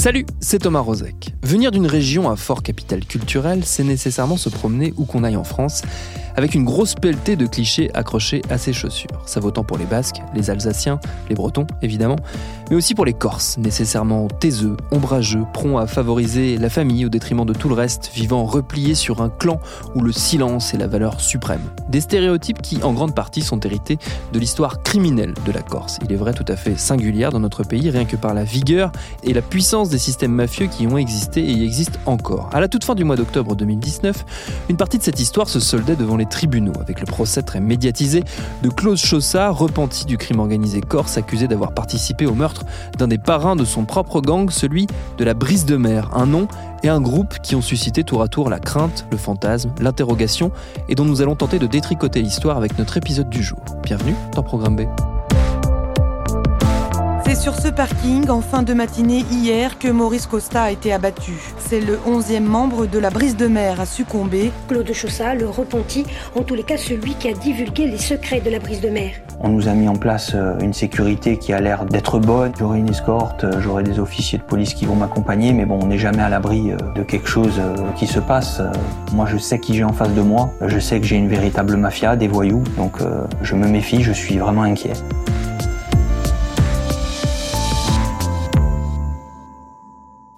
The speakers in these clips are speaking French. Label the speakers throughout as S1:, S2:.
S1: Salut, c'est Thomas Rozek. Venir d'une région à fort capital culturel, c'est nécessairement se promener où qu'on aille en France, avec une grosse pelletée de clichés accrochés à ses chaussures. Ça vaut tant pour les Basques, les Alsaciens, les Bretons évidemment, mais aussi pour les Corses, nécessairement taiseux, ombrageux, prompts à favoriser la famille au détriment de tout le reste, vivant repliés sur un clan où le silence est la valeur suprême. Des stéréotypes qui en grande partie sont hérités de l'histoire criminelle de la Corse. Il est vrai tout à fait singulière dans notre pays, rien que par la vigueur et la puissance des systèmes mafieux qui ont existé et y existent encore. À la toute fin du mois d'octobre 2019, une partie de cette histoire se soldait devant les tribunaux, avec le procès très médiatisé de Claude Chaussat, repenti du crime organisé corse, accusé d'avoir participé au meurtre d'un des parrains de son propre gang, celui de la Brise de Mer, un nom et un groupe qui ont suscité tour à tour la crainte, le fantasme, l'interrogation, et dont nous allons tenter de détricoter l'histoire avec notre épisode du jour. Bienvenue dans Programme B.
S2: C'est sur ce parking, en fin de matinée hier, que Maurice Costa a été abattu. C'est le 11e membre de la brise de mer à succomber.
S3: Claude Chaussat, le repenti, en tous les cas celui qui a divulgué les secrets de la brise de mer.
S4: On nous a mis en place euh, une sécurité qui a l'air d'être bonne. J'aurai une escorte, euh, j'aurai des officiers de police qui vont m'accompagner, mais bon, on n'est jamais à l'abri euh, de quelque chose qui se passe. Moi, je sais qui j'ai en face de moi. Je sais que j'ai une véritable mafia, des voyous. Donc, je me méfie, je suis vraiment inquiet.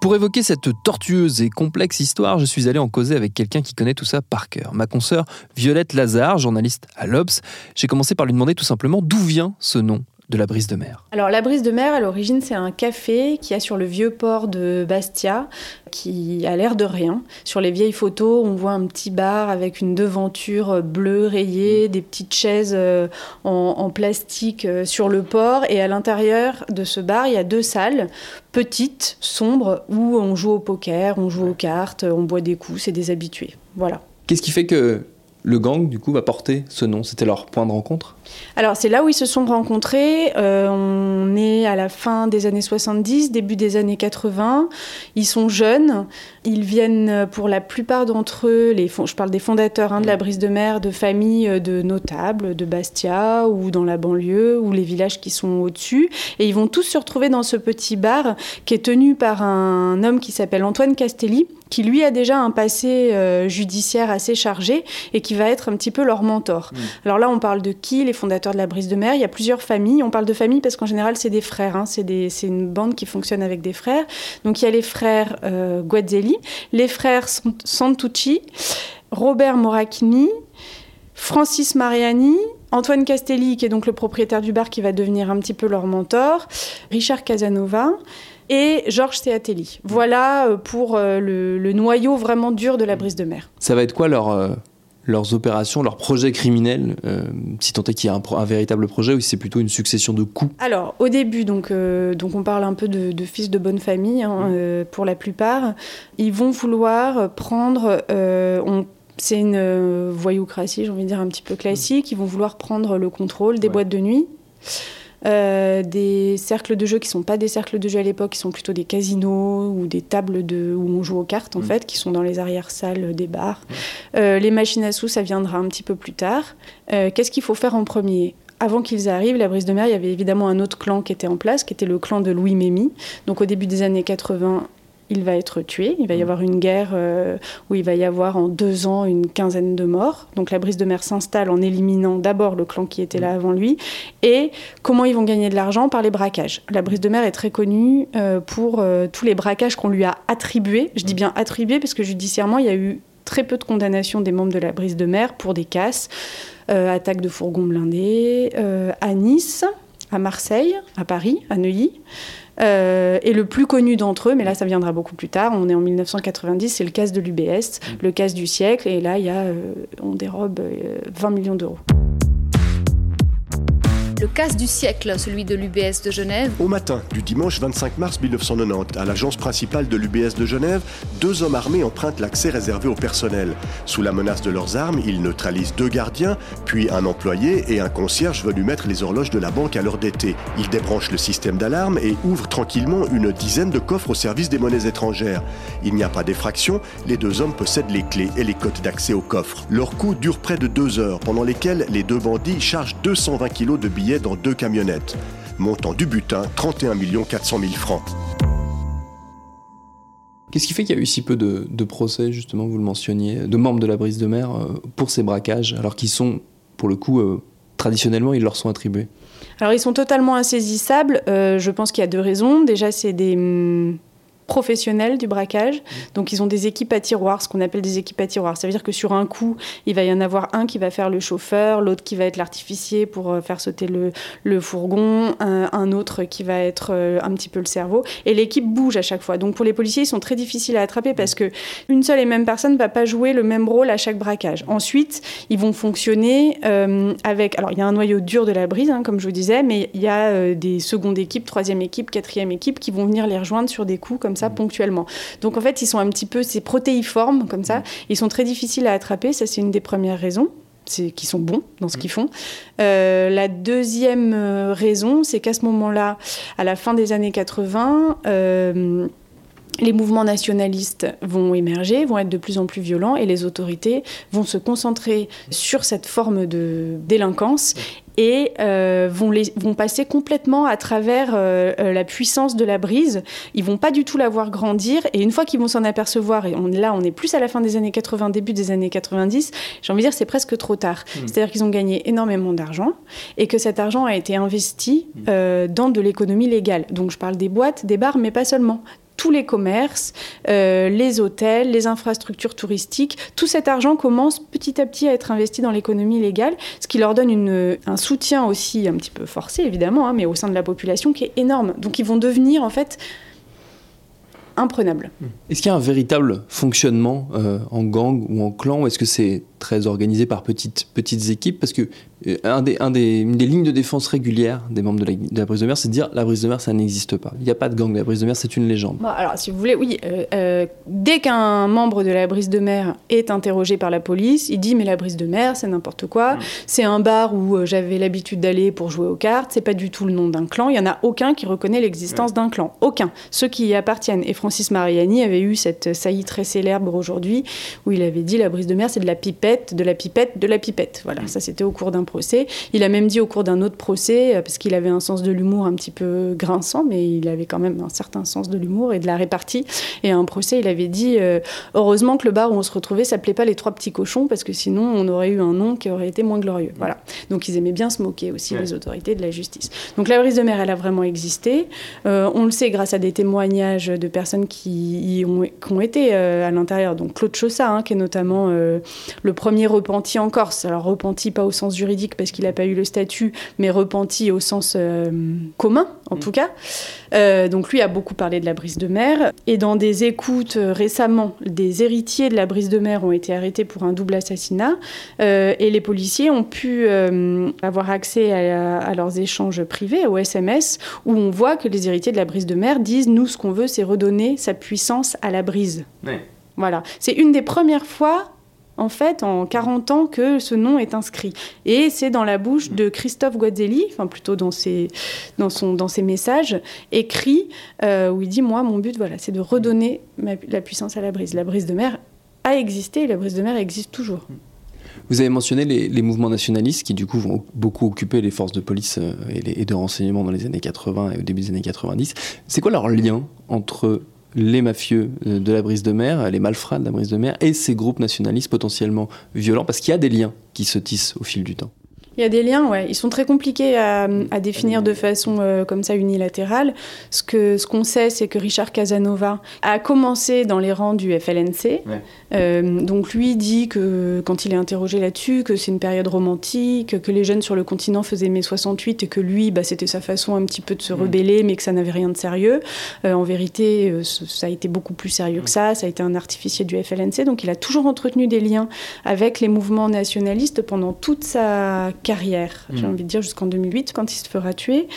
S1: Pour évoquer cette tortueuse et complexe histoire, je suis allé en causer avec quelqu'un qui connaît tout ça par cœur. Ma consoeur Violette Lazare, journaliste à l'Obs. J'ai commencé par lui demander tout simplement d'où vient ce nom de la brise de mer
S5: Alors la brise de mer, à l'origine, c'est un café qui a sur le vieux port de Bastia, qui a l'air de rien. Sur les vieilles photos, on voit un petit bar avec une devanture bleue rayée, des petites chaises euh, en, plastique euh, sur le port. Et à l'intérieur de ce bar, il y a deux salles, petites, sombres, où on joue au poker, on joue aux cartes, on boit des coups, c'est des habitués. Voilà.
S1: Qu'est-ce qui fait que le gang, du coup, va porter ce nom C'était leur point de rencontre?
S5: Alors, c'est là où ils se sont rencontrés. Euh, on est à la fin des années 70, début des années 80. Ils sont jeunes. Ils viennent, pour la plupart d'entre eux, je parle des fondateurs hein, de la Brise de Mer, de familles euh, de notables, de Bastia ou dans la banlieue ou les villages qui sont au-dessus. Et ils vont tous se retrouver dans ce petit bar qui est tenu par un homme qui s'appelle Antoine Castelli, qui lui a déjà un passé euh, judiciaire assez chargé et qui va être un petit peu leur mentor. Mm. Alors là, on parle de qui? Les fondateurs de la Brise de Mer. Il y a plusieurs familles. On parle de famille parce qu'en général, c'est des frères. Hein. C'est une bande qui fonctionne avec des frères. Donc il y a les frères euh, Guazzelli, les frères Santucci, Robert Moracchini, Francis Mariani, Antoine Castelli, qui est donc le propriétaire du bar qui va devenir un petit peu leur mentor, Richard Casanova et Georges Seatelli. Voilà euh, pour euh, le, noyau vraiment dur de la brise de mer.
S1: Ça va être quoi leur, euh, leurs opérations, leurs projets criminels, si tant est qu'il y a un, véritable projet ou si c'est plutôt une succession de coups?
S5: Alors, au début, donc, donc on parle un peu de, fils de bonne famille, hein, pour la plupart. Ils vont vouloir prendre... c'est une voyoucratie, j'ai envie de dire, un petit peu classique. Ils vont vouloir prendre le contrôle des boîtes de nuit. Euh, des cercles de jeu qui sont pas des cercles de jeu à l'époque, qui sont plutôt des casinos ou des tables de, où on joue aux cartes en mm. fait, qui sont dans les arrière-salles des bars. Euh, les machines à sous, ça viendra un petit peu plus tard. Euh, qu'est-ce qu'il faut faire en premier? Avant qu'ils arrivent, la brise de mer, il y avait évidemment un autre clan qui était en place, qui était le clan de Louis Mémy. Donc au début des années 80, il va être tué. Il va y avoir une guerre euh, où il va y avoir en deux ans une quinzaine de morts. Donc la brise de mer s'installe en éliminant d'abord le clan qui était là avant lui. Et comment ils vont gagner de l'argent? Par les braquages. La brise de mer est très connue euh, pour euh, tous les braquages qu'on lui a attribués. Je dis bien attribués parce que judiciairement, il y a eu très peu de condamnations des membres de la brise de mer pour des casses, attaques de fourgons blindés, à Nice, à Marseille, à Paris, à Neuilly. Euh, et le plus connu d'entre eux, mais là ça viendra beaucoup plus tard, on est en 1990, c'est le casse de l'UBS, mmh. le casse du siècle, et là il y a, euh, on dérobe 20 euh, millions d'euros
S6: casse du siècle, celui de l'UBS de Genève.
S7: Au matin du dimanche 25 mars 1990, à l'agence principale de l'UBS de Genève, deux hommes armés empruntent l'accès réservé au personnel. Sous la menace de leurs armes, ils neutralisent deux gardiens, puis un employé et un concierge venu mettre les horloges de la banque à l'heure d'été. Ils débranchent le système d'alarme et ouvrent tranquillement une dizaine de coffres au service des monnaies étrangères. Il n'y a pas d'effraction, les deux hommes possèdent les clés et les codes d'accès aux coffres. Leur coup dure près de deux heures, pendant lesquelles les deux bandits chargent 220 kilos de billets dans deux camionnettes. Montant du butin, 31 400 000 francs.
S1: Qu'est-ce qui fait qu'il y a eu si peu de, procès, justement, vous le mentionniez, de membres de la brise de mer euh, pour ces braquages, alors qu'ils sont, pour le coup, euh, traditionnellement, ils leur sont attribués?
S5: Alors, ils sont totalement insaisissables. Euh, je pense qu'il y a deux raisons. Déjà, c'est des hum, professionnels du braquage. Donc ils ont des équipes à tiroirs, ce qu'on appelle des équipes à tiroirs. Ça veut dire que sur un coup, il va y en avoir un qui va faire le chauffeur, l'autre qui va être l'artificier pour euh, faire sauter le, fourgon, un, autre qui va être euh, un petit peu le cerveau. Et l'équipe bouge à chaque fois. Donc pour les policiers, ils sont très difficiles à attraper parce que une seule et même personne ne va pas jouer le même rôle à chaque braquage. Ensuite, ils vont fonctionner euh, avec... Alors il y a un noyau dur de la brise, hein, comme je vous disais, mais il y a des secondes équipes, troisième équipe, quatrième équipe qui vont venir les rejoindre sur des coups comme ça mm. ponctuellement. Donc en fait, ils sont un petit peu, c'est protéiformes comme ça. Mm. Ils sont très difficiles à attraper. Ça, c'est une des premières raisons c'est qu'ils sont bons dans ce mm. qu'ils font. Euh, la deuxième euh, raison, c'est qu'à ce moment-là, à la fin des années 80, euh, les mouvements nationalistes vont émerger, vont être de plus en plus violents et les autorités vont se concentrer sur cette forme de délinquance et euh, vont, les, vont passer complètement à travers euh, euh, la puissance de la brise. Ils vont pas du tout la voir grandir et une fois qu'ils vont s'en apercevoir, et on, là on est plus à la fin des années 80, début des années 90, j'ai envie de dire c'est presque trop tard. Mmh. C'est-à-dire qu'ils ont gagné énormément d'argent et que cet argent a été investi mmh. dans de l'économie légale. Donc je parle des boîtes, des bars, mais pas seulement tous les commerces, euh, les hôtels, les infrastructures touristiques. Tout cet argent commence petit à petit à être investi dans l'économie légale, ce qui leur donne un soutien aussi un petit peu forcé, évidemment, hein, mais au sein de la population qui est énorme. Donc ils vont devenir en fait imprenables.
S1: Est-ce qu'il y a un véritable fonctionnement euh, en gang ou en clan ou est-ce que c'est très organisé par petites, petites équipes? Parce que un des, un des, une des lignes de défense régulières des membres de la, de la brise de mer, c'est de dire la brise de mer, ça n'existe pas. Il n'y a pas de gang, la brise de mer, c'est une légende.
S5: alors, si vous voulez, oui, euh, euh, dès qu'un membre de la brise de mer est interrogé par la police, il dit mais la brise de mer, c'est n'importe quoi. C'est un bar où j'avais l'habitude d'aller pour jouer aux cartes. C'est pas du tout le nom d'un clan. Il y en a aucun qui reconnaît l'existence d'un clan. Aucun. Ceux qui y appartiennent. Et Francis Mariani avait eu cette saillie très célèbre aujourd'hui où il avait dit la brise de mer, c'est de la pipette, de la pipette, de la pipette. Voilà, ça c'était au cours d'un procès. Il a même dit au cours d'un autre procès, euh, parce qu'il avait un sens de l'humour un petit peu grinçant, mais il avait quand même un certain sens de l'humour et de la répartie. Et à un procès, il avait dit euh, heureusement que le bar où on se retrouvait s'appelait pas les trois petits cochons, parce que sinon on aurait eu un nom qui aurait été moins glorieux. Voilà. Donc ils aimaient bien se moquer aussi les autorités de la justice. Donc la brise de mer, elle a vraiment existé. Euh, on le sait grâce à des témoignages de personnes qui, y ont, qui ont, été à l'intérieur. Donc Claude Chaussat, hein, qui est notamment le premier repenti en Corse. Alors repenti pas au sens juridique parce qu'il n'a pas eu le statut, mais repenti au sens euh, commun, en mm. tout cas. Euh, donc lui a beaucoup parlé de la brise de mer. Et dans des écoutes euh, récemment, des héritiers de la brise de mer ont été arrêtés pour un double assassinat. et les policiers ont pu avoir accès à, leurs échanges privés, au SMS, où on voit que les héritiers de la brise de mer disent, nous, ce qu'on veut, c'est redonner sa puissance à la brise. Voilà. C'est une des premières fois en fait, en 40 ans, que ce nom est inscrit. Et c'est dans la bouche de Christophe Guazzelli, enfin plutôt dans ses, dans son, dans ses messages, écrit, euh, où il dit, moi, mon but, voilà, c'est de redonner la puissance à la brise. La brise de mer a existé et la brise de mer existe toujours.
S1: Vous avez mentionné les, mouvements nationalistes qui du coup vont beaucoup occuper les forces de police euh, et, de renseignement dans les années 80 et au début des années 90. C'est quoi leur lien entre les mafieux euh, de la brise de mer, les malfrats de la brise de mer et ces groupes nationalistes potentiellement violents Parce qu'il y a des liens qui se tissent au fil du temps.
S5: Il y a des liens, ouais. Ils sont très compliqués à, définir de façon euh, comme ça unilatérale. Ce que ce qu'on sait, c'est que Richard Casanova a commencé dans les rangs du FLNC. Euh, donc lui dit que quand il est interrogé là-dessus, que c'est une période romantique, que les jeunes sur le continent faisaient mai 68 et que lui, bah, c'était sa façon un petit peu de se rebeller, mais que ça n'avait rien de sérieux. Euh, en vérité, ça a été beaucoup plus sérieux que ça. Ça a été un artificier du FLNC. Donc il a toujours entretenu des liens avec les mouvements nationalistes pendant toute sa carrière, j'ai mm. envie de dire, jusqu'en 2008, quand il se fera tuer.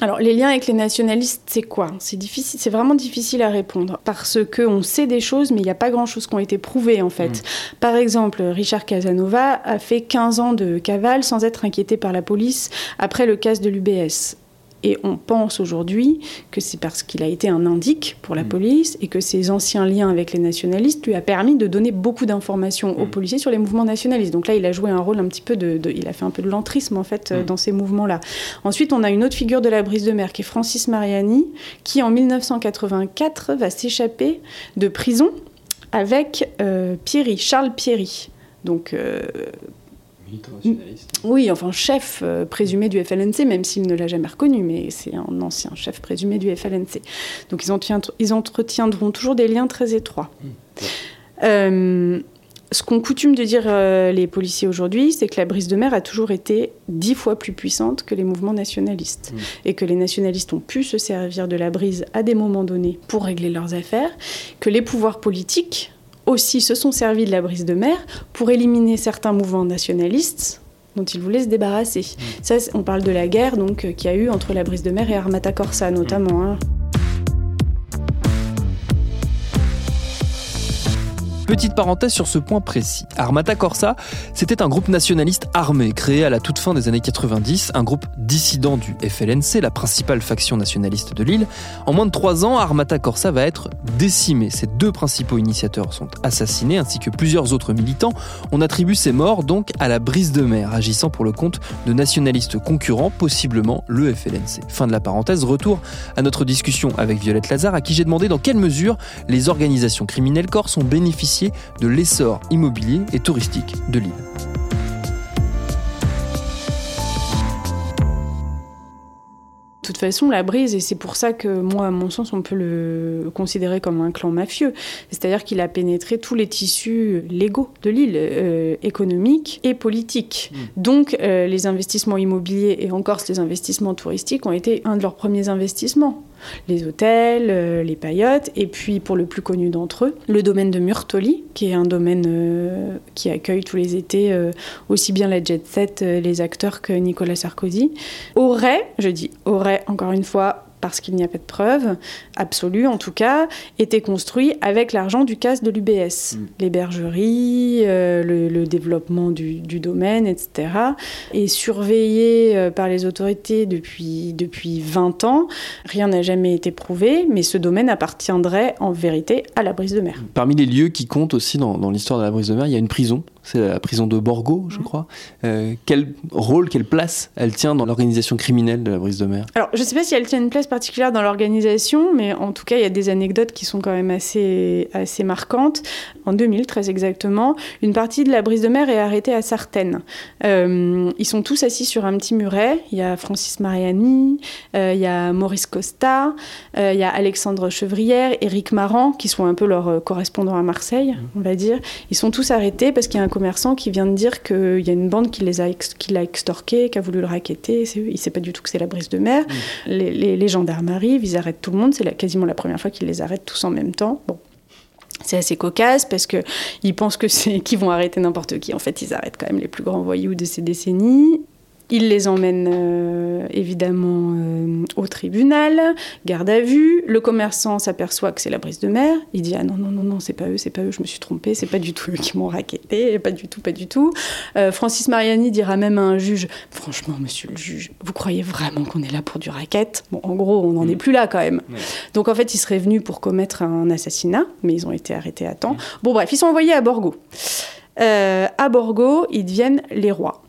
S5: Alors, les liens avec les nationalistes, c'est quoi? C'est difficile, c'est vraiment difficile à répondre, parce qu'on sait des choses, mais il n'y a pas grand-chose qui ont été prouvées, en fait. Mm. Par exemple, Richard Casanova a fait 15 ans de cavale sans être inquiété par la police après le casse de l'UBS. Et on pense aujourd'hui que c'est parce qu'il a été un indique pour la mm. police et que ses anciens liens avec les nationalistes lui a permis de donner beaucoup d'informations aux mm. policiers sur les mouvements nationalistes. Donc là, il a joué un rôle un petit peu de, il a fait un peu de l'entrisme en fait mm. dans ces mouvements-là. Ensuite, on a une autre figure de la brise de mer qui est Francis Mariani, qui en 1984 va s'échapper de prison avec euh, Pierry, Charles Pierry. Donc euh, oui, enfin chef euh, présumé du FLNC, même s'il ne l'a jamais reconnu, mais c'est un ancien chef présumé du FLNC. Donc ils, ils entretiendront toujours des liens très étroits. Mmh. Euh, ce qu'on coutume de dire euh, les policiers aujourd'hui, c'est que la brise de mer a toujours été dix fois plus puissante que les mouvements nationalistes. Mmh. Et que les nationalistes ont pu se servir de la brise à des moments donnés pour régler leurs affaires, que les pouvoirs politiques aussi se sont servis de la brise de mer pour éliminer certains mouvements nationalistes dont ils voulaient se débarrasser. Mm. Ça, on parle de la guerre donc euh, qu'il y a eu entre la brise de mer et Armata Corsa notamment. Hein.
S1: Petite parenthèse sur ce point précis. Armata Corsa, c'était un groupe nationaliste armé créé à la toute fin des années 90, un groupe dissident du FLNC, la principale faction nationaliste de l'île. En moins de trois ans, Armata Corsa va être décimé. Ses deux principaux initiateurs sont assassinés, ainsi que plusieurs autres militants. On attribue ces morts donc à la brise de mer, agissant pour le compte de nationalistes concurrents, possiblement le FLNC. Fin de la parenthèse, retour à notre discussion avec Violette Lazare, à qui j'ai demandé dans quelle mesure les organisations criminelles corses ont bénéficié de l'essor immobilier et touristique de l'île.
S5: De toute façon, la brise, et c'est pour ça que moi, à mon sens, on peut le considérer comme un clan mafieux. C'est-à-dire qu'il a pénétré tous les tissus légaux de l'île, euh, économiques et politiques. Mmh. Donc, euh, les investissements immobiliers et encore les investissements touristiques ont été un de leurs premiers investissements les hôtels, euh, les paillotes, et puis pour le plus connu d'entre eux, le domaine de Murtoli, qui est un domaine euh, qui accueille tous les étés euh, aussi bien la jet set, les acteurs que Nicolas Sarkozy, aurait, je dis aurait encore une fois, parce qu'il n'y a pas de preuve absolue en tout cas, était construit avec l'argent du casse de l'UBS. Mm. L'hébergerie, euh, le, développement du, domaine, etc. Et surveillé euh, par les autorités depuis, depuis 20 ans. Rien n'a jamais été prouvé, mais ce domaine appartiendrait en vérité à la brise de mer.
S1: Parmi les lieux qui comptent aussi dans, dans l'histoire de la brise de mer, il y a une prison c'est la prison de Borgo, je mm. crois. Euh, quel rôle, quelle place elle tient dans l'organisation criminelle de la brise de mer?
S5: Alors, je ne sais pas si elle tient une place particulière dans l'organisation, mais en tout cas, il y a des anecdotes qui sont quand même assez, assez marquantes. En 2000, très exactement, une partie de la brise de mer est arrêtée à Sartène. Euh, ils sont tous assis sur un petit muret. Il y a Francis Mariani, euh, il y a Maurice Costa, il y a Alexandre Chevrière, Éric Marant, qui sont un peu leurs correspondants à Marseille, mm. on va dire. Ils sont tous arrêtés parce qu'il y a un commerçant qui vient de dire qu'il y a une bande qui les a qui l'a extorqué, qui a voulu le raqueter. Il ne sait pas du tout que c'est la brise de mer. Mm. Les, gendarmes arrivent, ils arrêtent tout le monde. C'est quasiment la première fois qu'ils les arrêtent tous en même temps. Bon. C'est assez cocasse parce qu'ils pensent que c'est qu'ils vont arrêter n'importe qui. En fait, ils arrêtent quand même les plus grands voyous de ces décennies. Il les emmène euh, évidemment euh, au tribunal, garde à vue. Le commerçant s'aperçoit que c'est la brise de mer. Il dit ah non non non non c'est pas eux c'est pas eux je me suis trompé c'est pas du tout eux qui m'ont raquetté pas du tout pas du tout. Euh, Francis Mariani dira même à un juge franchement monsieur le juge vous croyez vraiment qu'on est là pour du racket? Bon en gros on n'en est mm. plus là quand même. Donc en fait ils seraient venus pour commettre un assassinat mais ils ont été arrêtés à temps. Mm. Bon bref ils sont envoyés à Borgo. à Borgo, ils deviennent les rois.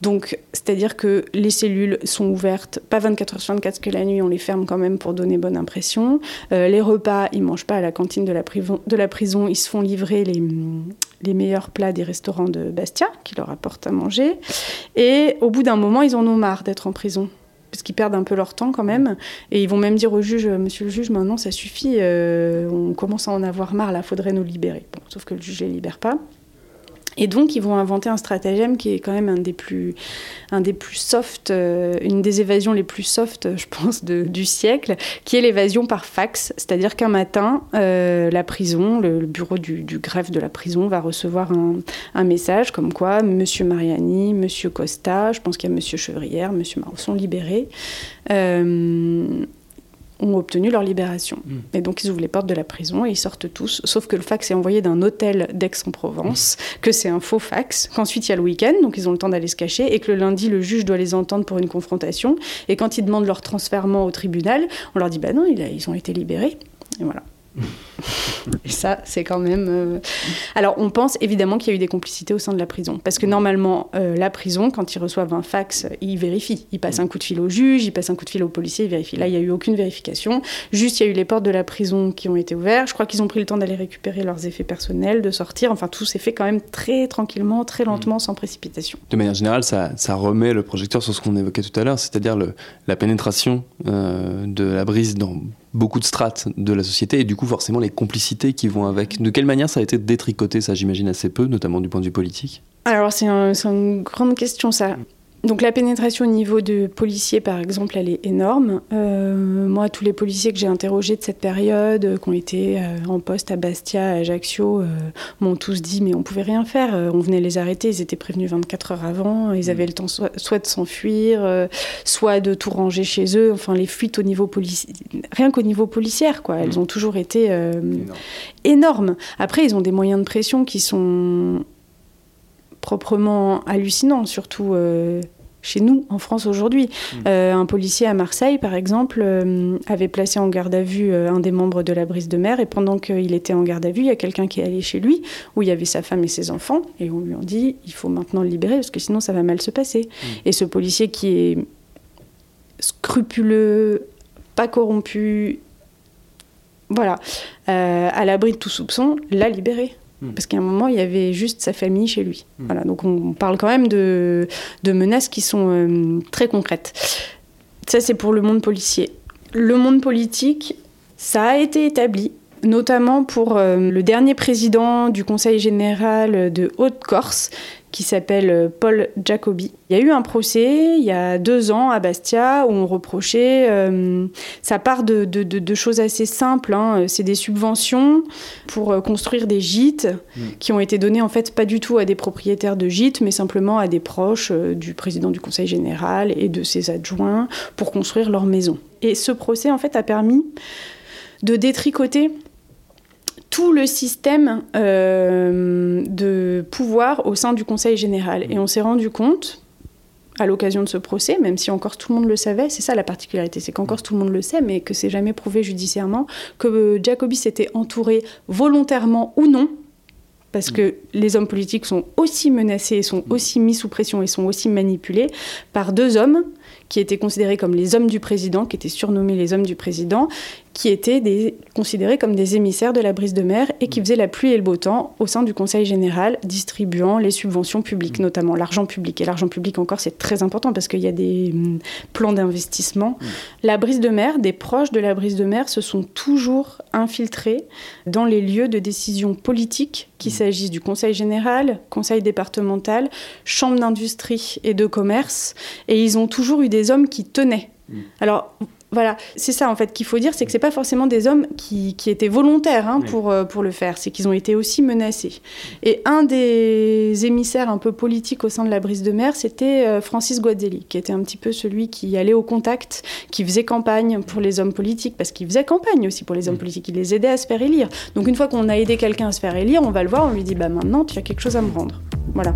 S5: Donc, c'est-à-dire que les cellules sont ouvertes, pas 24 heures sur 24, que la nuit, on les ferme quand même pour donner bonne impression. Euh, les repas, ils mangent pas à la cantine de la, prison, ils se font livrer les, les, meilleurs plats des restaurants de Bastia, qui leur apportent à manger. Et au bout d'un moment, ils en ont marre d'être en prison parce qu'ils perdent un peu leur temps quand même. Et ils vont même dire au juge, monsieur le juge, maintenant ça suffit, euh, on commence à en avoir marre, là, faudrait nous libérer. Bon, sauf que le juge les libère pas. Et donc, ils vont inventer un stratagème qui est quand même un des plus, un des plus soft, euh, une des évasions les plus soft, je pense, du siècle, qui est l'évasion par fax. C'est-à-dire qu'un matin, euh, la prison, le, bureau du, greffe de la prison va recevoir un, un, message comme quoi Monsieur Mariani, Monsieur Costa, je pense qu'il y a Monsieur Chevrière, Monsieur Marot sont libérés. Euh, ont obtenu leur libération. Hmm. Et donc ils ouvrent les portes de la prison et ils sortent tous, sauf que le fax est envoyé d'un hôtel d'Aix-en-Provence, hmm. que c'est un faux fax, qu'ensuite il y a le week-end, donc ils ont le temps d'aller se cacher, et que le lundi le juge doit les entendre pour une confrontation, et quand ils demandent leur transfèrement au tribunal, on leur dit bah non, ils ont été libérés. Et voilà. Et ça, c'est quand même. Euh, alors, on pense évidemment qu'il y a eu des complicités au sein de la prison. Parce que normalement, euh, la prison, quand ils reçoivent un fax, ils vérifient. Ils passent un coup de fil au juge, ils passent un coup de fil au policier, ils vérifient. Là, il n'y a eu aucune vérification. Juste, il y a eu les portes de la prison qui ont été ouvertes. Je crois qu'ils ont pris le temps d'aller récupérer leurs effets personnels, de sortir. Enfin, tout s'est fait quand même très tranquillement, très lentement, sans précipitation.
S1: De manière générale, ça, ça remet le projecteur sur ce qu'on évoquait tout à l'heure, c'est-à-dire la pénétration euh, de la brise dans beaucoup de strates de la société et du coup forcément les complicités qui vont avec. De quelle manière ça a été détricoté, ça j'imagine assez peu, notamment du point de vue politique?
S5: Alors c'est une grande question ça. Donc la pénétration au niveau de policiers, par exemple, elle est énorme. Euh, moi, tous les policiers que j'ai interrogés de cette période, euh, qui ont été euh, en poste à Bastia, à Ajaccio, m'ont tous dit mais on pouvait rien faire. on venait les arrêter, ils étaient prévenus 24 heures avant, ils avaient le temps soit, de s'enfuir, soit de tout ranger chez eux. Enfin, les fuites au niveau policier, rien qu'au niveau policier, quoi. Elles mmh. ont toujours été énormes. Après, ils ont des moyens de pression qui sont proprement hallucinants, surtout chez nous, en France aujourd'hui. Mm. Euh, un policier à Marseille, par exemple, euh, avait placé en garde à vue euh, un des membres de la brise de mer, et pendant qu'il était en garde à vue, il y a quelqu'un qui est allé chez lui, où il y avait sa femme et ses enfants, et on lui a dit, il faut maintenant le libérer, parce que sinon ça va mal se passer. Mm. Et ce policier qui est scrupuleux, pas corrompu, voilà, à l'abri de tout soupçon, l'a libéré. Hmm. Parce qu'à un moment, il y avait juste sa famille chez lui. Hmm. Voilà, donc on parle quand même de, de menaces qui sont euh, très concrètes. Ça, c'est pour le monde policier. Le monde politique, ça a été établi, notamment pour euh, le dernier président du Conseil général de Haute-Corse, qui s'appelle euh, Paul Jacobi. Il y a eu un procès il y a deux ans à Bastia où on reprochait, euh, ça part de, de, choses assez simples, hein. c'est des subventions pour euh, construire des gîtes mm. qui ont été données en fait pas du tout à des propriétaires de gîtes mais simplement à des proches du président du conseil général et de ses adjoints pour construire leur maison. Et ce procès en fait a permis de détricoter tout le système euh, de pouvoir au sein du Conseil général. Et on s'est rendu compte, à l'occasion de ce procès, même si encore tout le monde le savait, c'est ça la particularité, c'est qu'encore tout le monde le sait, mais que c'est jamais prouvé judiciairement, que Jacobi s'était entouré volontairement ou non parce que les hommes politiques sont aussi menacés, sont aussi mis sous pression et sont aussi manipulés par deux hommes qui étaient considérés comme les hommes du président, qui étaient surnommés les hommes du président, qui étaient des, considérés comme des émissaires de la brise de mer et qui mm. faisaient la pluie et le beau temps au sein du Conseil général, distribuant les subventions publiques, mm. notamment l'argent public. Et l'argent public encore, c'est très important parce qu'il y a des mm, plans d'investissement. La brise de mer, des proches de la brise de mer se sont toujours infiltrés dans les lieux de décision politique, qu'il s'agisse du Conseil général, Conseil départemental, Chambre d'industrie et de commerce. Et ils ont toujours eu des hommes qui tenaient. Alors, voilà, c'est ça en fait qu'il faut dire, c'est que c'est pas forcément des hommes qui, étaient volontaires hein, pour, euh, pour le faire, c'est qu'ils ont été aussi menacés. Et un des émissaires un peu politiques au sein de la brise de mer, c'était euh, Francis Guazelli, qui était un petit peu celui qui allait au contact, qui faisait campagne pour les hommes politiques, parce qu'il faisait campagne aussi pour les hommes mm. politiques, il les aidait à se faire élire. Donc une fois qu'on a aidé quelqu'un à se faire élire, on va le voir, on lui dit bah maintenant tu as quelque chose à me rendre. Voilà.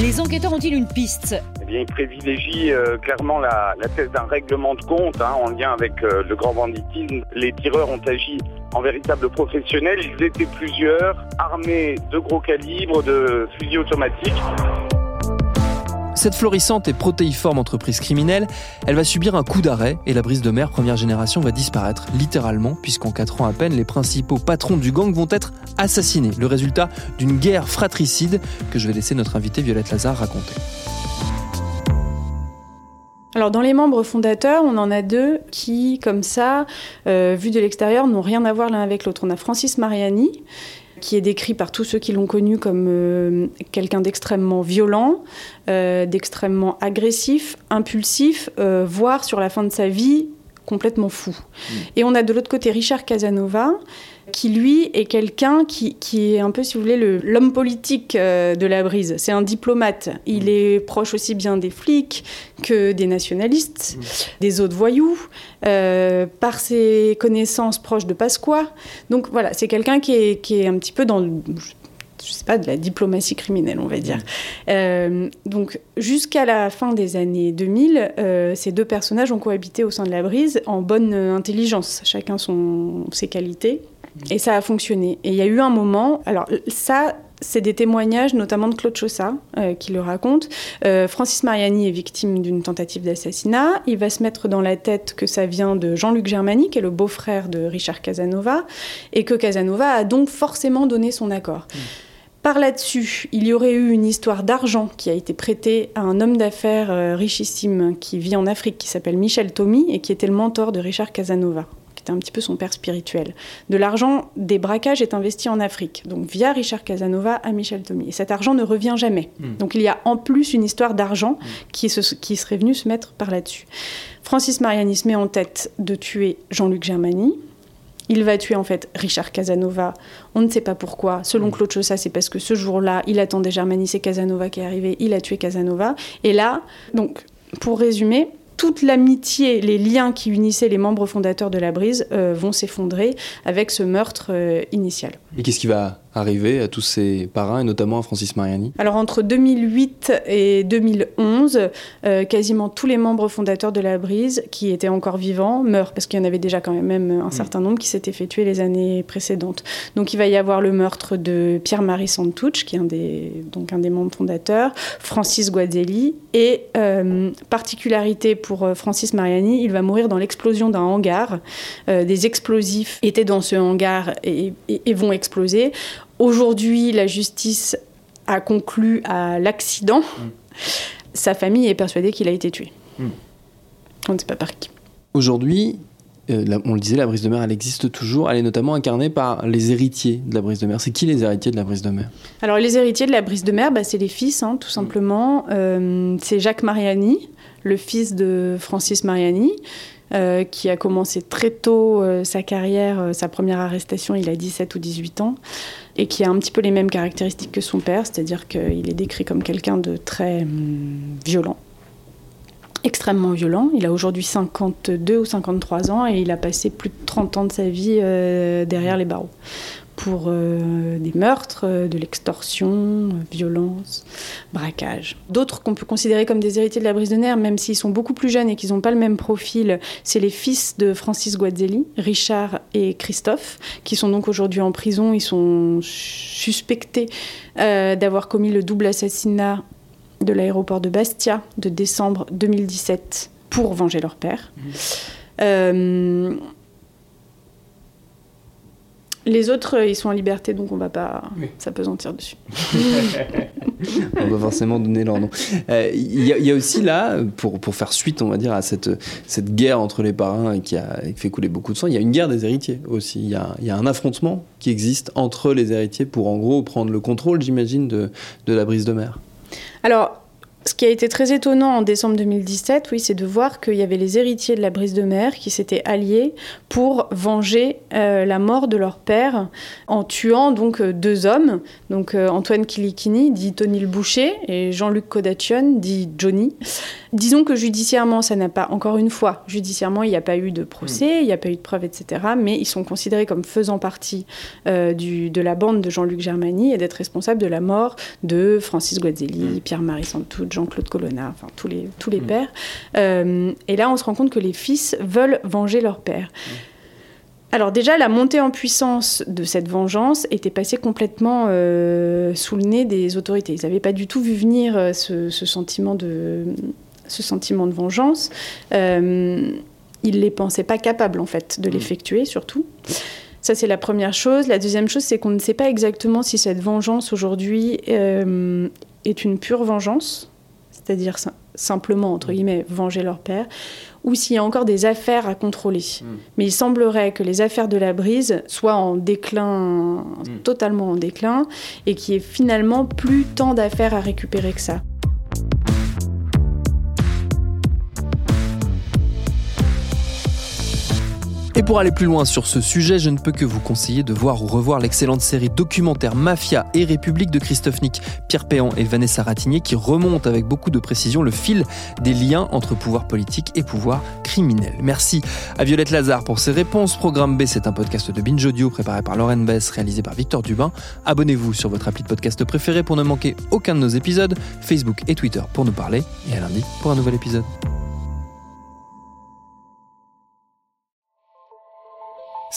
S8: Les enquêteurs ont-ils une piste?
S9: Eh bien, ils privilégient euh, clairement la, thèse d'un règlement de compte hein, en lien avec euh, le grand banditisme. Les tireurs ont agi en véritables professionnels. Ils étaient plusieurs, armés de gros calibres, de fusils automatiques.
S1: Cette florissante et protéiforme entreprise criminelle, elle va subir un coup d'arrêt et la brise de mer première génération va disparaître, littéralement, puisqu'en 4 ans à peine, les principaux patrons du gang vont être assassinés. Le résultat d'une guerre fratricide que je vais laisser notre invitée Violette Lazare raconter.
S5: Alors dans les membres fondateurs, on en a deux qui, comme ça, euh, vu de l'extérieur, n'ont rien à voir l'un avec l'autre. On a Francis Mariani, qui est décrit par tous ceux qui l'ont connu comme euh, quelqu'un d'extrêmement violent, euh, d'extrêmement agressif, impulsif, euh, voire sur la fin de sa vie complètement fou. Mmh. Et on a de l'autre côté Richard Casanova, qui lui est quelqu'un qui, qui, est un peu, si vous voulez, l'homme politique euh, de la brise. C'est un diplomate. Il mmh. est proche aussi bien des flics que des nationalistes, mmh. des autres voyous, euh, par ses connaissances proches de Pasqua. Donc voilà, c'est quelqu'un qui est, qui est un petit peu dans le, je sais pas, de la diplomatie criminelle, on va dire. Mmh. Euh, donc, jusqu'à la fin des années 2000, euh, ces deux personnages ont cohabité au sein de la brise en bonne intelligence, chacun son, ses qualités. Et ça a fonctionné. Et il y a eu un moment, alors ça, c'est des témoignages, notamment de Claude Chaussat, euh, qui le raconte. Euh, Francis Mariani est victime d'une tentative d'assassinat. Il va se mettre dans la tête que ça vient de Jean-Luc Germani, qui est le beau-frère de Richard Casanova, et que Casanova a donc forcément donné son accord. Mmh. Par là-dessus, il y aurait eu une histoire d'argent qui a été prêtée à un homme d'affaires euh, richissime qui vit en Afrique, qui s'appelle Michel Tommy, et qui était le mentor de Richard Casanova un petit peu son père spirituel. De l'argent des braquages est investi en Afrique, donc via Richard Casanova à Michel Tommy. Et cet argent ne revient jamais. Hmm. Donc il y a en plus une histoire d'argent hmm. qui, qui serait venue se mettre par là-dessus. Francis Mariani se met en tête de tuer Jean-Luc Germani. Il va tuer en fait Richard Casanova. On ne sait pas pourquoi. Selon hmm. Claude Chaussat, c'est parce que ce jour-là, il attendait Germani, c'est Casanova qui est arrivé. Il a tué Casanova. Et là, donc, pour résumer, toute l'amitié, les liens qui unissaient les membres fondateurs de la Brise euh, vont s'effondrer avec ce meurtre euh, initial.
S1: Et qu'est-ce qui va arrivé à tous ces parrains et notamment à Francis Mariani
S5: Alors entre 2008 et 2011, euh, quasiment tous les membres fondateurs de la Brise qui étaient encore vivants meurent parce qu'il y en avait déjà quand même un certain nombre qui s'étaient fait tuer les années précédentes. Donc il va y avoir le meurtre de Pierre-Marie Santouch qui est un des, donc un des membres fondateurs, Francis Guazelli et euh, particularité pour euh, Francis Mariani, il va mourir dans l'explosion d'un hangar. des explosifs étaient dans ce hangar et vont exploser. Aujourd'hui, la justice a conclu à l'accident. Mm. Sa famille est persuadée qu'il a été tué. Mm. On ne sait pas par qui.
S1: Aujourd'hui, euh, on le disait, la brise de mer, elle existe toujours. Elle est notamment incarnée par les héritiers de la brise de mer. C'est qui les héritiers de la brise de mer?
S5: Alors, les héritiers de la brise de mer, bah, c'est les fils, hein, tout simplement. Euh, c'est Jacques Mariani, le fils de Francis Mariani, euh, qui a commencé très tôt sa carrière. sa première arrestation, il a 17 ou 18 ans et qui a un petit peu les mêmes caractéristiques que son père, c'est-à-dire qu'il est décrit comme quelqu'un de très hum, violent, extrêmement violent. Il a aujourd'hui 52 ou 53 ans et il a passé plus de 30 ans de sa vie euh, derrière les barreaux pour euh, des meurtres, euh, de l'extorsion, euh, violence, braquage. D'autres qu'on peut considérer comme des héritiers de la brise de nerfs, même s'ils sont beaucoup plus jeunes et qu'ils n'ont pas le même profil, c'est les fils de Francis Guazzelli, Richard et Christophe, qui sont donc aujourd'hui en prison. Ils sont suspectés d'avoir commis le double assassinat de l'aéroport de Bastia de décembre 2017 pour venger leur père. Mmh. Les autres, euh, ils sont en liberté, donc on va pas s'apesantir dessus.
S1: on va forcément donner leur nom. Euh, il y, a aussi là, pour, pour faire suite, on va dire, à cette, cette guerre entre les parrains qui a fait couler beaucoup de sang, il y a une guerre des héritiers aussi. Il y a, y a, un affrontement qui existe entre les héritiers pour, en gros, prendre le contrôle, j'imagine, de, de la brise de mer.
S5: Alors, ce qui a été très étonnant en décembre 2017, oui, c'est de voir qu'il y avait les héritiers de la brise de mer qui s'étaient alliés pour venger euh, la mort de leur père en tuant donc euh, deux hommes, donc euh, Antoine Kilikini, dit Tony le Boucher, et Jean-Luc Kodachon, dit Johnny. Disons que judiciairement, ça n'a pas, encore une fois, judiciairement, il n'y a pas eu de procès, il n'y a pas eu de preuves, etc. Mais ils sont considérés comme faisant partie du, de la bande de Jean-Luc Germani et d'être responsables de la mort de Francis Guazzelli, Pierre-Marie Santou, Jean-Claude Colonna, enfin tous les, tous les mm. pères. Euh, et là, on se rend compte que les fils veulent venger leur père. alors déjà, la montée en puissance de cette vengeance était passée complètement euh, sous le nez des autorités. Ils n'avaient pas du tout vu venir euh, ce, sentiment, de, ce sentiment de vengeance. Euh, ils ne les pensaient pas capables, en fait, de l'effectuer, surtout. Ça, c'est la première chose. La deuxième chose, c'est qu'on ne sait pas exactement si cette vengeance, aujourd'hui, est une pure vengeance, c'est-à-dire simplement, entre guillemets, venger leur père, ou s'il y a encore des affaires à contrôler. Hmm. Mais il semblerait que les affaires de la brise soient en déclin, hmm. totalement en déclin, et qu'il n'y ait finalement plus tant d'affaires à récupérer que ça.
S1: Et pour aller plus loin sur ce sujet, je ne peux que vous conseiller de voir ou revoir l'excellente série documentaire Mafia et République de Christophe Nick, Pierre Péan et Vanessa Ratigné qui remonte avec beaucoup de précision le fil des liens entre pouvoir politique et pouvoir criminel. Merci à Violette Lazare pour ses réponses. Programme B, c'est un podcast de Binge Audio préparé par Lauren Bess, réalisé par Victor Dubin. Abonnez-vous sur votre appli de podcast préféré pour ne manquer aucun de nos épisodes, Facebook et Twitter pour nous parler, et à lundi pour un nouvel épisode.